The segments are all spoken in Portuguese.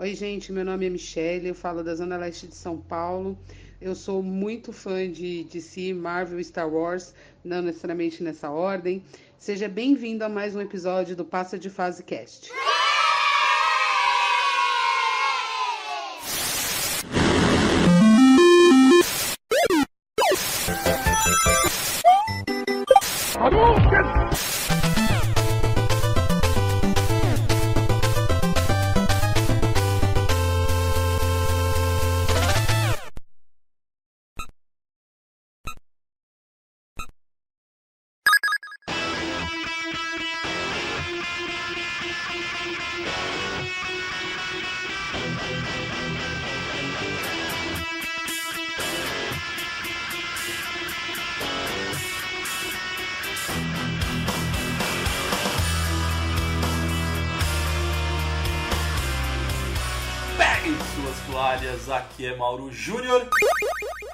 Oi, gente, meu nome é Michelle, eu falo da Zona Leste de São Paulo. Eu sou muito fã de DC, Marvel, Star Wars, não necessariamente nessa ordem. Seja bem-vindo a mais um episódio do Passa de Fase Cast. Mauro Júnior.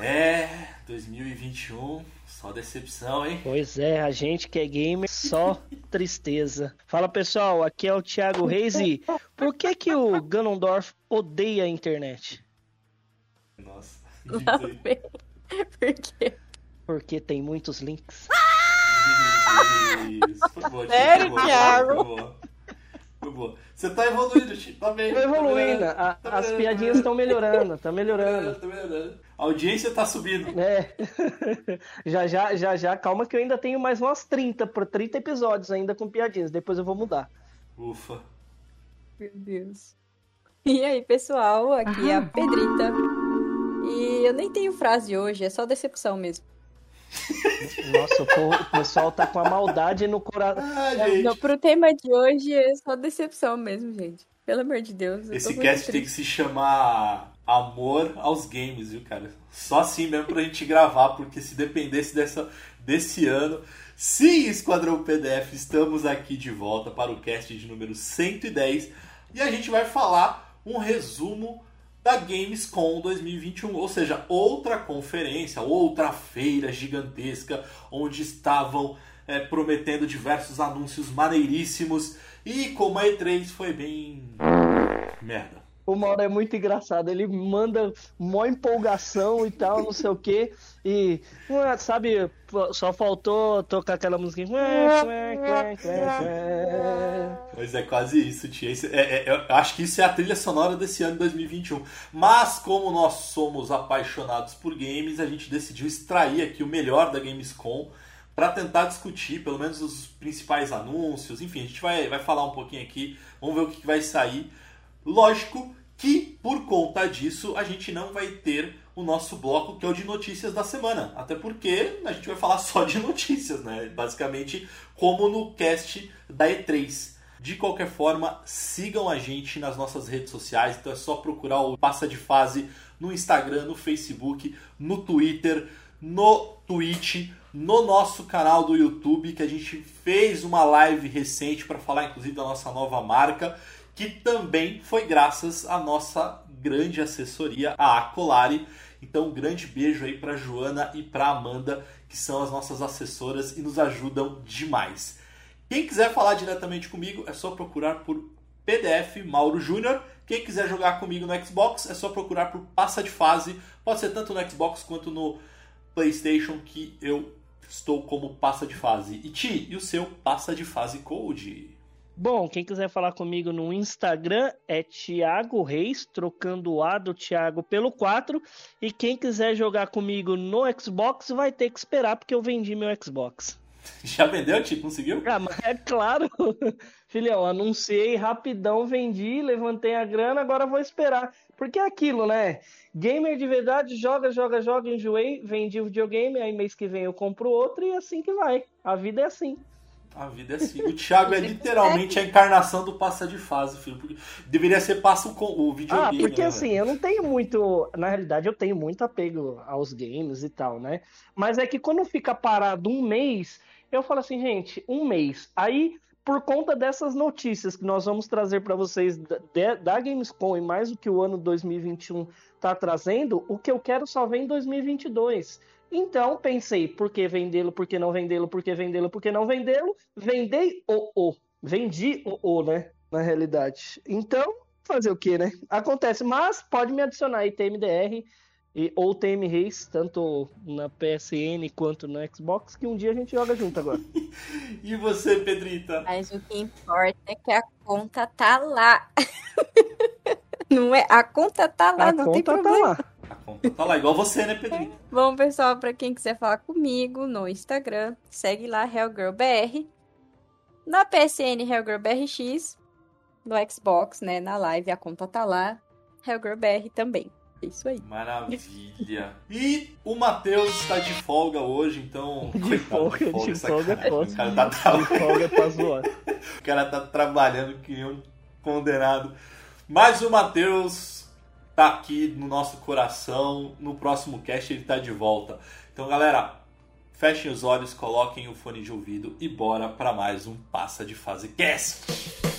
É, 2021, só decepção, hein? Pois é, a gente que é gamer, só tristeza. Fala pessoal, aqui é o Thiago Reis e por que que o Ganondorf odeia a internet? Nossa. Por quê? Porque tem muitos links. Isso, foi boa, Sério, foi boa, Thiago? Boa. Você tá evoluindo, Chico, tá bem. Tô evoluindo, melhorando, a- tá as piadinhas estão melhorando, tá melhorando, melhorando. tá melhorando. A audiência tá subindo. É, já já, já já, calma que eu ainda tenho mais umas 30, por 30 episódios ainda com piadinhas, depois eu vou mudar. Ufa. Meu Deus. E aí, pessoal, aqui é a Pedrita. E eu nem tenho frase hoje, é só decepção mesmo. Nossa, o o pessoal tá com a maldade no coração. Ah, gente. Não, pro tema de hoje é só decepção mesmo, gente. Pelo amor de Deus. Esse cast tem que se chamar Amor aos Games, viu, cara? Só assim mesmo pra gente gravar, porque se dependesse dessa, desse ano. Sim, Esquadrão PDF, estamos aqui de volta para o cast de número 110 e a gente vai falar um resumo da Gamescom 2021, ou seja, outra conferência, outra feira gigantesca onde estavam é, prometendo diversos anúncios maneiríssimos e como a E3 foi bem merda. O Mauro é muito engraçado, ele manda mó empolgação e tal, não sei o quê. E, sabe, só faltou tocar aquela musiquinha. Mas é quase isso, tia. É- é- eu acho que isso é a trilha sonora desse ano de 2021. Mas, como nós somos apaixonados por games, a gente decidiu extrair aqui o melhor da Gamescom para tentar discutir, pelo menos, os principais anúncios. Enfim, a gente vai, vai falar um pouquinho aqui, vamos ver o que que vai sair. Lógico que, por conta disso, a gente não vai ter o nosso bloco que é o de notícias da semana. Até porque a gente vai falar só de notícias, né? Basicamente, como no cast da E3. De qualquer forma, sigam a gente nas nossas redes sociais. Então é só procurar o Passa de Fase no Instagram, no Facebook, no Twitter, no Twitch, no nosso canal do YouTube, que a gente fez uma live recente para falar inclusive da nossa nova marca, que também foi graças à nossa grande assessoria, a Acolari. Então, um grande beijo aí para Joana e para Amanda, que são as nossas assessoras e nos ajudam demais. Quem quiser falar diretamente comigo é só procurar por PDF Mauro Júnior. Quem quiser jogar comigo no Xbox é só procurar por Passa de Fase. Pode ser tanto no Xbox quanto no PlayStation que eu estou como Passa de Fase. E Ti, e o seu Passa de Fase Code? Bom, quem quiser falar comigo no Instagram é Thiago Reis, trocando o A do Thiago pelo 4. E quem quiser jogar comigo no Xbox vai ter que esperar, porque eu vendi meu Xbox. Já vendeu, Ti? Conseguiu? Ah, mas é claro. Filhão, anunciei rapidão, vendi, levantei a grana, agora vou esperar. Porque é aquilo, né? Gamer de verdade, joga, joga, joga, enjoei, vendi o videogame, aí mês que vem eu compro outro e é assim que vai. A vida é assim. A vida é assim. O Thiago é literalmente a encarnação do passa de fase, filho. Porque deveria ser passa o, o Ah, videogame. porque né, assim, eu não tenho muito. Na realidade, eu tenho muito apego aos games e tal, né? Mas é que quando fica parado um mês, eu falo assim, gente, um mês. Aí, por conta dessas notícias que nós vamos trazer para vocês da, da Gamescom e mais o que o ano 2021 tá trazendo, o que eu quero só vem em 2022. Então, pensei, por que vendê-lo, por que não vendê-lo, por que vendê-lo, por que não vendê-lo? Vendei o o. Vendi o o, né? Na realidade. Então, fazer o que, né? Acontece, mas pode me adicionar aí TMDR e, ou TM Reis, tanto na PSN quanto no Xbox, que um dia a gente joga junto agora. e você, Pedrita? Mas o que importa é que a conta tá lá. não é? A conta tá lá, a não conta tem problema. Tá lá. A conta tá lá, igual você, né, Pedrita? Bom, pessoal, pra quem quiser falar comigo no Instagram, segue lá, HellGirlBR. Na PSN, HellGirlBRX. No Xbox, né, na live, a conta tá lá. HellGirlBR também. É isso aí. Maravilha. E o Matheus está de folga hoje, então. De folga, de folga é sacanagem. posso. O cara tá, tra- De folga tá o cara tá trabalhando que nem um condenado. Mas o Matheus tá aqui no nosso coração. No próximo cast ele tá de volta. Então, galera, fechem os olhos, coloquem o fone de ouvido e bora para mais um Passa de Fase Cast.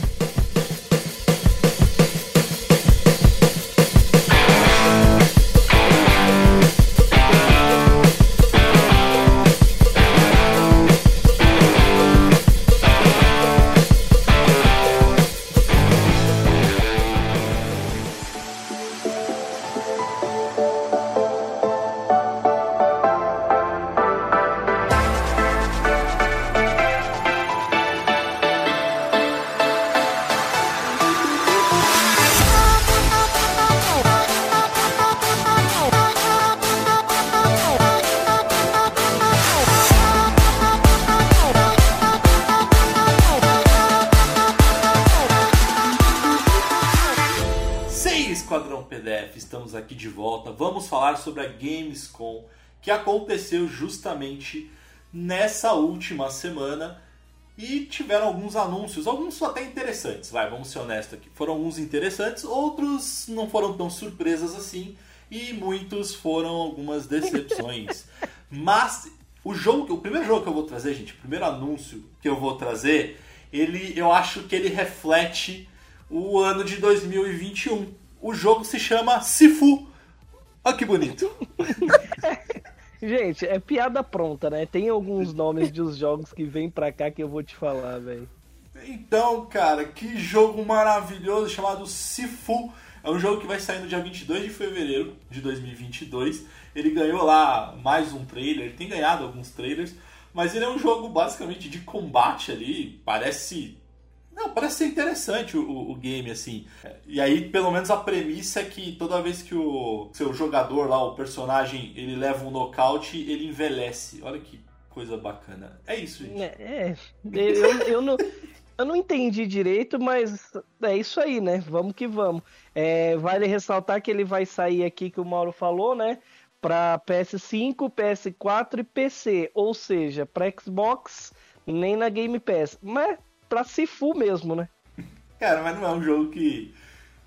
Sobre a Gamescom que aconteceu justamente nessa última semana e tiveram alguns anúncios, alguns até interessantes, vai, vamos ser honestos aqui. Foram alguns interessantes, outros não foram tão surpresas assim e muitos foram algumas decepções. Mas o jogo, o primeiro jogo que eu vou trazer, gente, o primeiro anúncio que eu vou trazer, ele eu acho que ele reflete o ano de 2021. O jogo se chama Sifu. Olha que bonito. Gente, é piada pronta, né? Tem alguns nomes dos jogos que vêm pra cá que eu vou te falar, velho. Então, cara, que jogo maravilhoso chamado Sifu. É um jogo que vai sair no dia 22 de fevereiro de 2022. Ele ganhou lá mais um trailer, ele tem ganhado alguns trailers, mas ele é um jogo basicamente de combate ali. Parece. Não, parece ser interessante o, o- game, assim. E aí, pelo menos a premissa é que toda vez que o seu jogador lá, o personagem, ele leva um nocaute, ele envelhece. Olha que coisa bacana. É isso, gente. É, eu, eu, não, eu não entendi direito, mas é isso aí, né? Vamos que vamos. É, vale ressaltar que ele vai sair aqui, que o Mauro falou, né? Pra PS5, PS4 e PC. Ou seja, pra Xbox, nem na Game Pass. Mas pra Sifu mesmo, né? Cara, mas não é um jogo que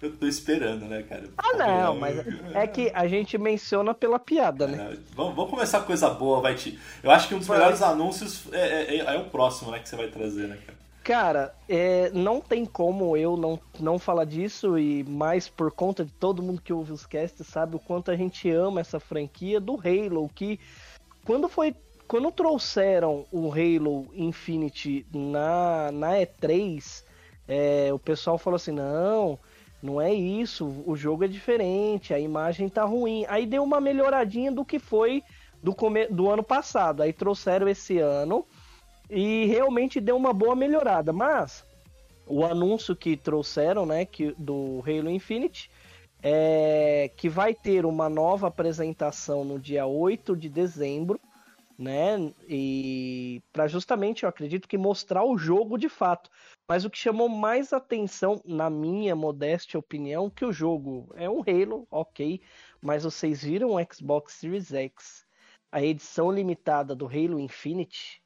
eu tô esperando, né, cara? Ah, não, mas é que a gente menciona pela piada, né? É, vamos, vamos começar com coisa boa, vai te. Eu acho que um dos Vai. melhores anúncios é, é- é o próximo, né, que você vai trazer, né, cara? Cara, é, não tem como eu não, não falar disso, e mais por conta de todo mundo que ouve os casts sabe o quanto a gente ama essa franquia do Halo, que quando foi. Quando trouxeram o Halo Infinity na, na E3, é, o pessoal falou assim, não, não é isso, o jogo é diferente, a imagem tá ruim. Aí deu uma melhoradinha do que foi do, come, do ano passado. Aí trouxeram esse ano e realmente deu uma boa melhorada. Mas o anúncio que trouxeram, né, que, do Halo Infinite, é que vai ter uma nova apresentação no dia 8 de dezembro, né? E para justamente, eu acredito que mostrar o jogo de fato. Mas o que chamou mais atenção, na minha modesta opinião, que o jogo é um Halo, ok, mas vocês viram o Xbox Series X, a edição limitada do Halo Infinite?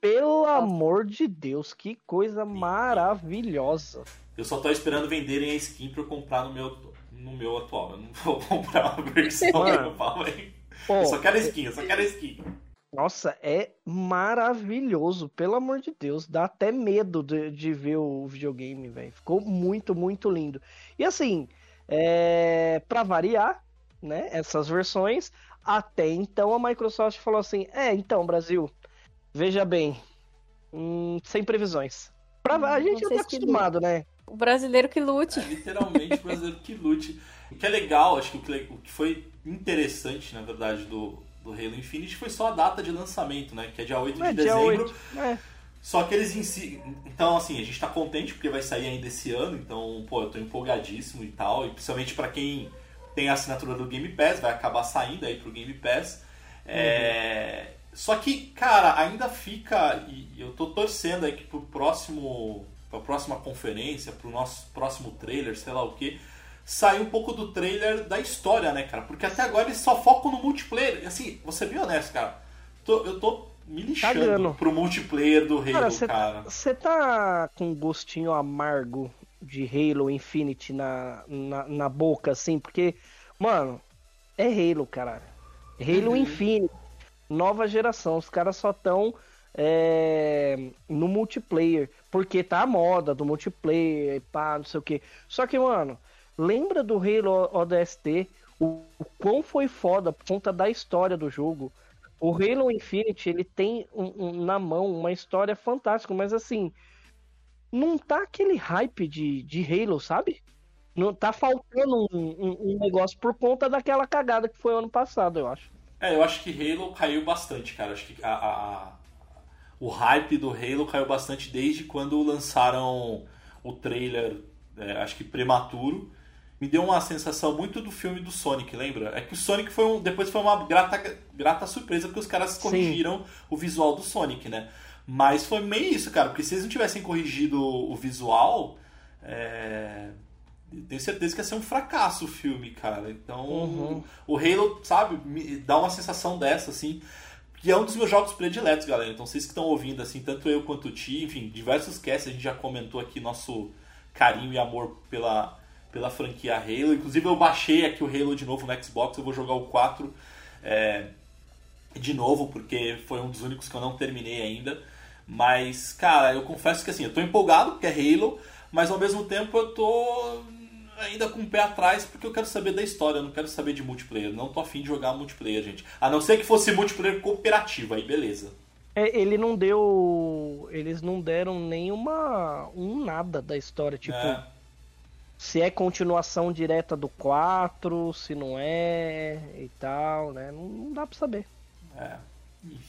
Pelo amor de Deus, que coisa maravilhosa. Eu só tô esperando venderem a skin pra eu comprar no meu, no meu atual. Eu não vou comprar uma versão Mano. Pô, Eu só quero a skin, eu só quero a skin. Nossa, é maravilhoso, pelo amor de Deus. Dá até medo de, de ver o videogame, velho. Ficou muito, muito lindo. E assim, é... para variar, né, essas versões, até então a Microsoft falou assim: é, então, Brasil, veja bem, hum, sem previsões. Pra... A gente já tá acostumado, né? o brasileiro que lute. É, literalmente o brasileiro que lute. O que é legal, acho que o que foi interessante, na verdade, do, do Halo Infinite foi só a data de lançamento, né? Que é dia 8 de é, dezembro. 8. É. Só que eles em si. Então, assim, a gente tá contente porque vai sair ainda esse ano, então, pô, eu tô empolgadíssimo e tal. E principalmente para quem tem a assinatura do Game Pass, vai acabar saindo aí pro Game Pass. É... Só que, cara, ainda fica. E eu tô torcendo aí que pro próximo. pra próxima conferência, pro nosso próximo trailer, sei lá o que sair um pouco do trailer da história, né, cara? Porque até agora eles só focam no multiplayer. Assim, você viu honesto, cara? Tô, eu tô me lixando Cagando. pro multiplayer do Halo, cara. Você tá com um gostinho amargo de Halo Infinite na, na, na, boca, assim? Porque, mano, é Halo, cara. Halo uhum. Infinite. Nova geração. Os caras só tão é, no multiplayer. Porque tá a moda do multiplayer, pá, não sei o que. Só que, mano, Lembra do Halo ODST? O, o quão foi foda por conta da história do jogo. O Halo Infinite, ele tem um, um, na mão uma história fantástica, mas assim, não tá aquele hype de, de Halo, sabe? Não tá faltando um, um, um, negócio por conta daquela cagada que foi ano passado, eu acho. É, eu acho que Halo caiu bastante, cara. Acho que a, a, a, o hype do Halo caiu bastante desde quando lançaram o trailer, é, acho que prematuro, me deu uma sensação muito do filme do Sonic, lembra? É que o Sonic foi um, depois foi uma grata, grata surpresa porque os caras corrigiram Sim. o visual do Sonic, né? Mas foi meio isso, cara, porque se eles não tivessem corrigido o visual, é... tenho certeza que ia ser um fracasso o filme, cara. Então, uhum. o Halo, sabe, me dá uma sensação dessa, assim. Que é um dos meus jogos prediletos, galera. Então, vocês que estão ouvindo, assim, tanto eu quanto o Ti, enfim, diversos casts, a gente já comentou aqui nosso carinho e amor pela, pela franquia Halo. Inclusive eu baixei aqui o Halo de novo no Xbox, eu vou jogar o 4 é, de novo, porque foi um dos únicos que eu não terminei ainda. Mas, cara, eu confesso que assim, eu tô empolgado porque é Halo, mas ao mesmo tempo eu tô ainda com o pé atrás porque eu quero saber da história, eu não quero saber de multiplayer. Não tô afim de jogar multiplayer, gente. A não ser que fosse multiplayer cooperativo, aí beleza. É, ele não deu. Eles não deram nenhuma. um nada da história. Tipo, é se é continuação direta do 4, se não é e tal, né? Não, não dá pra saber. É.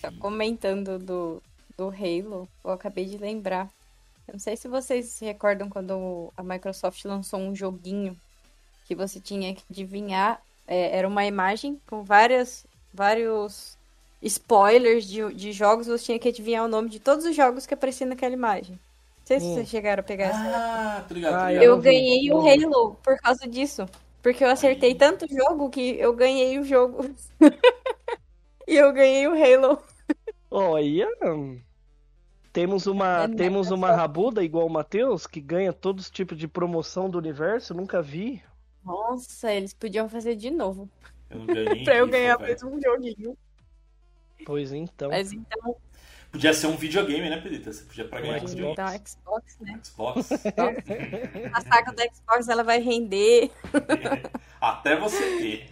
Tá comentando do, do Halo, eu acabei de lembrar. Eu não sei se vocês se recordam quando a Microsoft lançou um joguinho que você tinha que adivinhar. É, era uma imagem com várias, vários spoilers de, de jogos, você tinha que adivinhar o nome de todos os jogos que apareciam naquela imagem sei se vocês chegaram a pegar essa. Ah, tô ligado, tô ligado. Eu ganhei o Halo por causa disso. Porque eu acertei tanto jogo que eu ganhei o jogo. e eu ganhei o Halo. Olha. Temos uma, é temos uma rabuda igual o Matheus, que ganha todos os tipos de promoção do universo, nunca vi. Nossa, eles podiam fazer de novo. Eu pra eu ganhar mais um joguinho. Pois então. Mas então, Podia ser um videogame, né, Pedrita? Você podia pra ganhar um videogame. Então, Xbox, né? Xbox. a saga do Xbox, ela vai render. Até você ter.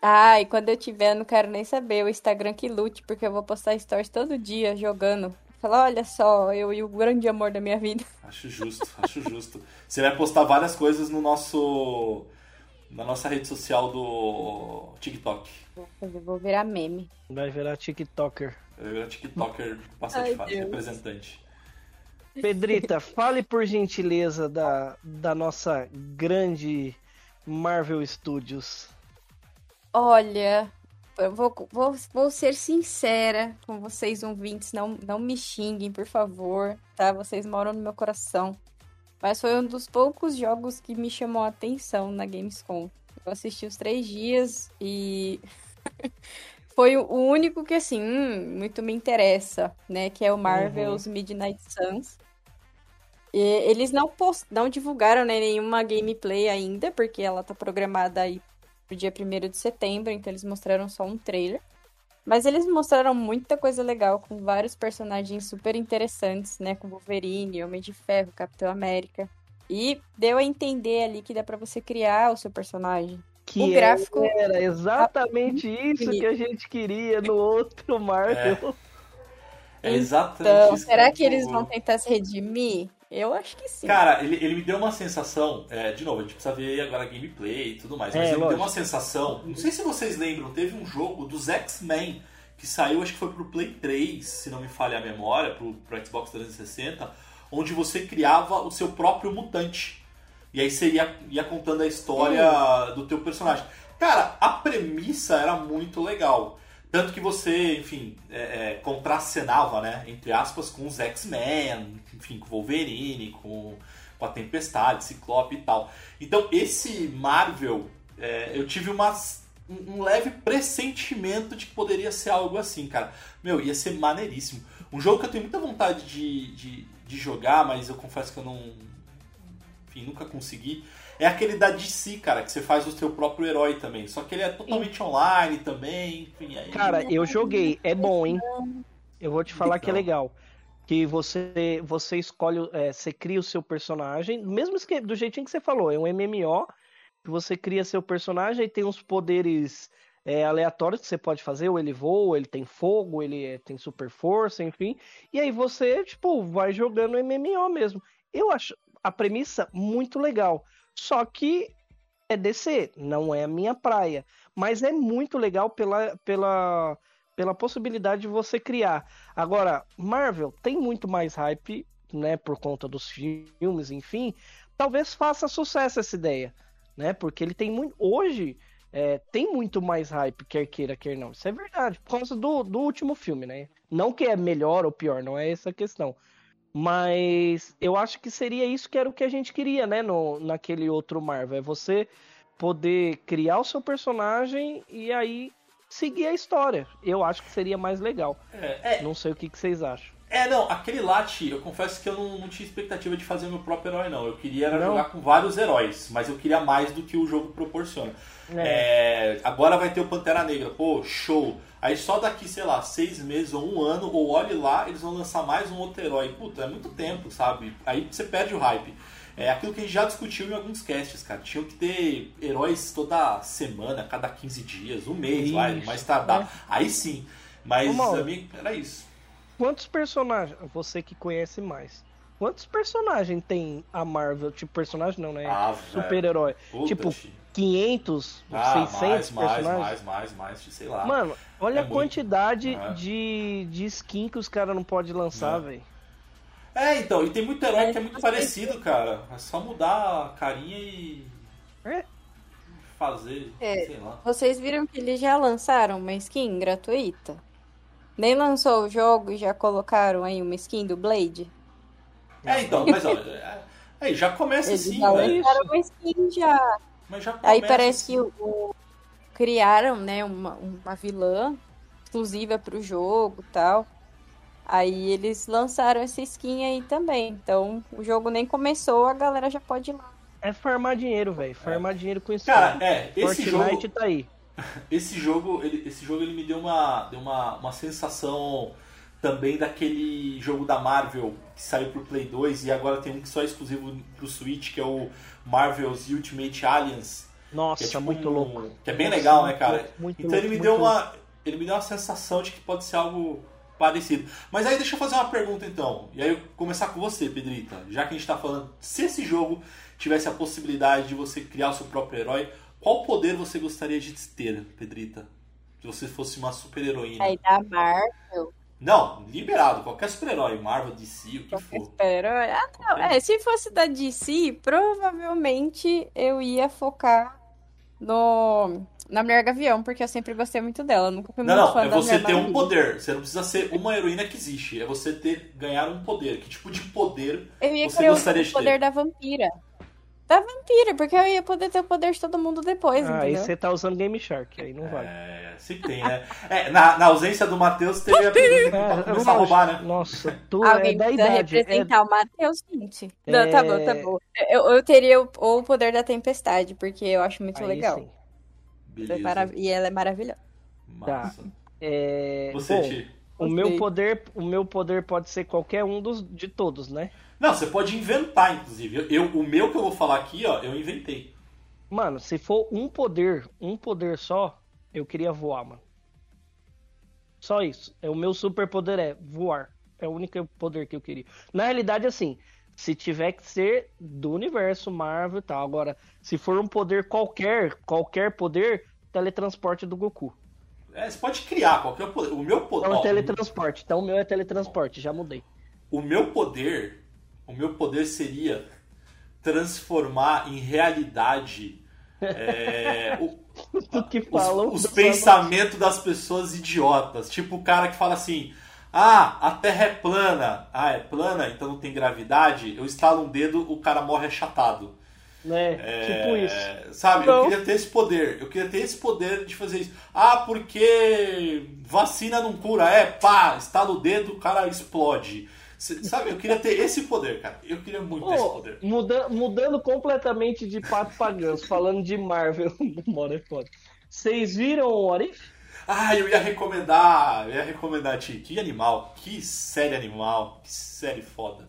Ah, e quando eu tiver, eu não quero nem saber o Instagram que lute, porque eu vou postar stories todo dia jogando. Falar, olha só, eu e o grande amor da minha vida. Acho justo, acho justo. Você vai postar várias coisas no nosso na nossa rede social do TikTok. Vou, fazer, vou virar meme. Vai virar TikToker. Virar TikToker de fase, representante. Pedrita, fale por gentileza da, da nossa grande Marvel Studios. Olha, eu vou, vou, vou ser sincera com vocês ouvintes, não, não me xinguem, por favor, tá? Vocês moram no meu coração. Mas foi um dos poucos jogos que me chamou a atenção na Gamescom. Eu assisti os três dias e foi o único que, assim, hum, muito me interessa, né? Que é o Marvel's uhum. Midnight Suns. E eles não, post... não divulgaram né, nenhuma gameplay ainda, porque ela tá programada aí pro dia 1 de setembro, então eles mostraram só um trailer. Mas eles mostraram muita coisa legal, com vários personagens super interessantes, né? Com Wolverine, Homem de Ferro, Capitão América. E deu a entender ali que dá para você criar o seu personagem. Que o gráfico era exatamente isso que a gente queria no outro Marvel. É, é exatamente então, isso. Será que eles vão tentar se redimir? Eu acho que sim. Cara, ele, ele me deu uma sensação. é, de novo, a gente precisa ver agora gameplay e tudo mais. Mas É, ele me deu lógico. uma sensação. Não sei se vocês lembram, teve um jogo dos X-Men que saiu, acho que foi pro Play 3, se não me falha a memória, pro, pro Xbox 360, onde você criava o seu próprio mutante. E aí você ia, ia contando a história do teu personagem. Cara, a premissa era muito legal. Tanto que você, enfim, é, é, contracenava, né, entre aspas, com os X-Men, enfim, com o Wolverine, com, com a Tempestade, Ciclope e tal. Então, esse Marvel, é, eu tive umas, um, um leve pressentimento de que poderia ser algo assim, cara. Meu, ia ser maneiríssimo. Um jogo que eu tenho muita vontade de, de, de jogar, mas eu confesso que eu não. Enfim, nunca consegui. É aquele da DC, cara, que você faz o seu próprio herói também. Só que ele é totalmente online também. Enfim, aí... Cara, eu joguei, é bom, hein? Eu vou te falar que é Então. legal. Que você você escolhe, é, você cria o seu personagem, mesmo esque- do jeitinho que você falou, é um MMO, que você cria seu personagem e tem uns poderes é, aleatórios que você pode fazer, ou ele voa, ele tem fogo, ele é- tem super força, enfim. E aí você, tipo, vai jogando MMO mesmo. Eu acho a premissa muito legal. Só que é DC, não é a minha praia. Mas é muito legal pela, pela, pela possibilidade de você criar. Agora, Marvel tem muito mais hype, né? Por conta dos filmes, enfim. Talvez faça sucesso essa ideia, né? Porque ele tem muito. Hoje. é, tem muito mais hype, quer queira, quer não. Isso é verdade, por causa do, do último filme, né? Não que é melhor ou pior, não é essa a questão. Mas eu acho que seria isso que era o que a gente queria, né? No, naquele outro Marvel. É você poder criar o seu personagem e aí seguir a história. Eu acho que seria mais legal. É, é, Não sei o que, que vocês acham. É, não, aquele late, eu confesso que eu não, não tinha expectativa de fazer meu próprio herói, não. Eu queria era Não? jogar com vários heróis, mas eu queria mais do que o jogo proporciona. É, agora vai ter o Pantera Negra, pô, show. Aí só daqui, sei lá, seis meses ou um ano, ou olhe lá, eles vão lançar mais um outro herói. Puta, é muito tempo, sabe? Aí você perde o hype. É aquilo que a gente já discutiu em alguns casts, cara. Tinham que ter heróis toda semana, cada 15 dias, um mês, vai, mais tardar. Aí sim. Mas Ô, Mauro. a mim era isso. Quantos personagens, você que conhece mais, quantos personagens tem a Marvel? Tipo, personagem não, né? Ah. Super-herói. Tipo, fi. 500, Ah, 600 mais, mais, personagens? mais, mais, mais, sei lá. Mano, olha É a muito. quantidade É. de, de skin que os caras não podem lançar, É. velho. É, então, e tem muito herói que é muito parecido, cara. É só mudar a carinha e É. fazer, É. sei lá. Vocês viram que eles já lançaram uma skin gratuita? Nem lançou o jogo e já colocaram aí uma skin do Blade? É, então, mas olha, é- aí já começa Eles assim, né? uma skin já. Mas já Aí começa parece que assim. o, o- criaram, né, uma, uma vilã exclusiva pro jogo e tal. Aí eles lançaram essa skin aí também. Então o jogo nem começou, a galera já pode ir lá. É farmar dinheiro, velho. Farmar dinheiro com isso. Cara, é, esse Fortnite jogo, tá aí. esse jogo, ele, esse jogo ele me deu uma, deu uma, uma sensação também daquele jogo da Marvel que saiu pro Play 2 e agora tem um que só é exclusivo pro Switch, que é o Marvel's Ultimate Alliance. Nossa, que é tipo muito um- louco. Que é bem Nossa, legal, né, cara? louco, muito então ele louco, me deu louco. uma. Ele me deu uma sensação de que pode ser algo parecido. Mas aí deixa eu fazer uma pergunta então. E aí eu começar com você, Pedrita. Já que a gente tá falando, se esse jogo tivesse a possibilidade de você criar o seu próprio herói, qual poder você gostaria de ter, Pedrita? Se você fosse uma super heroína. Aí da Marvel, Não, liberado, qualquer super-herói, Marvel, DC, o que qualquer for. super-herói. Ah, não. É, se fosse da DC, provavelmente eu ia focar no na Mulher Gavião, porque eu sempre gostei muito dela. Nunca fui Não, muito não, é você ter um poder. Você não precisa ser uma heroína que existe. É você ter ganhar um poder. Que tipo de poder Eu ia Você querer o- gostaria o de poder ter? da vampira. Da vampira, porque eu ia poder ter o poder de todo mundo depois, Ah, aí você tá usando Game Shark, aí não vale. É, sempre tem, né? É, na, na ausência do Matheus, teve a pergunta É, começar a roubar, né? Nossa, tu Alguém é da precisa idade. É, representar o Matheus, gente. Não, tá bom, tá É. bom. Eu, eu teria o, o poder da tempestade, porque eu acho muito aí legal. sim. É Beleza. marav- E ela é maravilhosa. Massa. É, Você, bom, o meu poder, o meu poder pode ser qualquer um dos de todos, né? Não, você pode inventar, inclusive. Eu, eu- o meu que eu vou falar aqui, ó, eu inventei. Mano, se for um poder, um poder só, eu queria voar, mano. Só isso. É o meu super poder é voar. É o único poder que eu queria. Na realidade, assim, se tiver que ser do universo Marvel e tal. Agora, se for um poder qualquer, qualquer poder, teletransporte do Goku. É, você pode criar qualquer poder. O meu poder. Então, teletransporte. Então, o meu é teletransporte, já mudei. O meu poder. O meu poder seria transformar em realidade é, o, falam os, os pensamentos das pessoas idiotas. Tipo o cara que fala assim: Ah, a Terra é plana. Ah, é plana? Então não tem gravidade. Eu estalo um dedo, o cara morre achatado. Né? É, tipo isso. Sabe, não. eu queria ter esse poder. Eu queria ter esse poder de fazer isso. Ah, porque vacina não cura. É, pá, estala o dedo, o cara explode. Sabe, eu queria ter esse poder, cara. Eu queria muito oh, ter esse poder. Muda, mudando completamente de pato pagãs, falando de Marvel, Mora é foda. Vocês viram o What If? Ah, eu ia recomendar, eu ia recomendar, Ti. Que animal, que série animal, que série foda.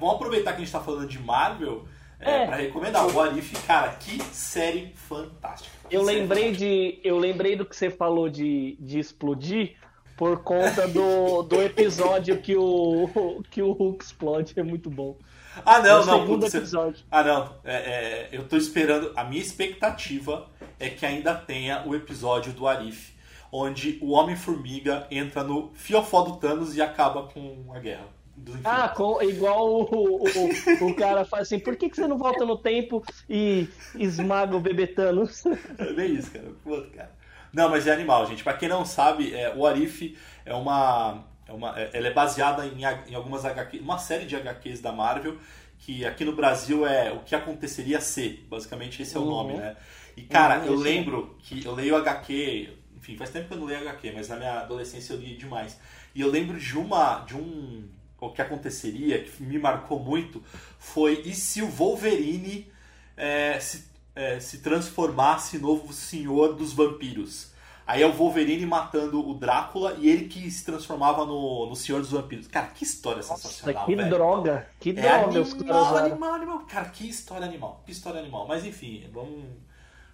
Vamos aproveitar que a gente tá falando de Marvel é, é. para recomendar. O What If, cara, que série fantástica. Que eu série lembrei fantástica. de, eu lembrei do que você falou de, de explodir por conta do, do episódio que o, que o Hulk explode. É muito bom. Ah, não, é não. Segundo episódio. Ah, não. É, é, eu tô esperando. A minha expectativa é que ainda tenha o episódio do Arif, onde o Homem-Formiga entra no fiofó do Thanos e acaba com a guerra. Ah, com, igual o, o, o, o, cara faz assim, por que, que você não volta no tempo e esmaga o bebê Thanos? É bem isso, cara. Pô, cara. Não, mas é animal, gente. Para quem não sabe, é, o Arif é uma, é uma. É, ela é baseada em, em algumas HQ, uma série de HQs da Marvel, que aqui no Brasil é o que aconteceria ser. Basicamente, esse é o uhum. nome, né? E, cara, uhum, eu lembro que eu leio HQ. Enfim, faz tempo que eu não leio HQ, mas na minha adolescência eu li demais. E eu lembro de uma. de um. O que aconteceria, que me marcou muito, foi e se o Wolverine é, se é, se transformasse novo senhor dos vampiros. Aí é o Wolverine matando o Drácula e ele que se transformava no, no Senhor dos Vampiros. Cara, que história Nossa, sensacional, que velho. droga, que é droga. Animal, animal, animal. Cara, que história animal, que história animal. Mas enfim, vamos...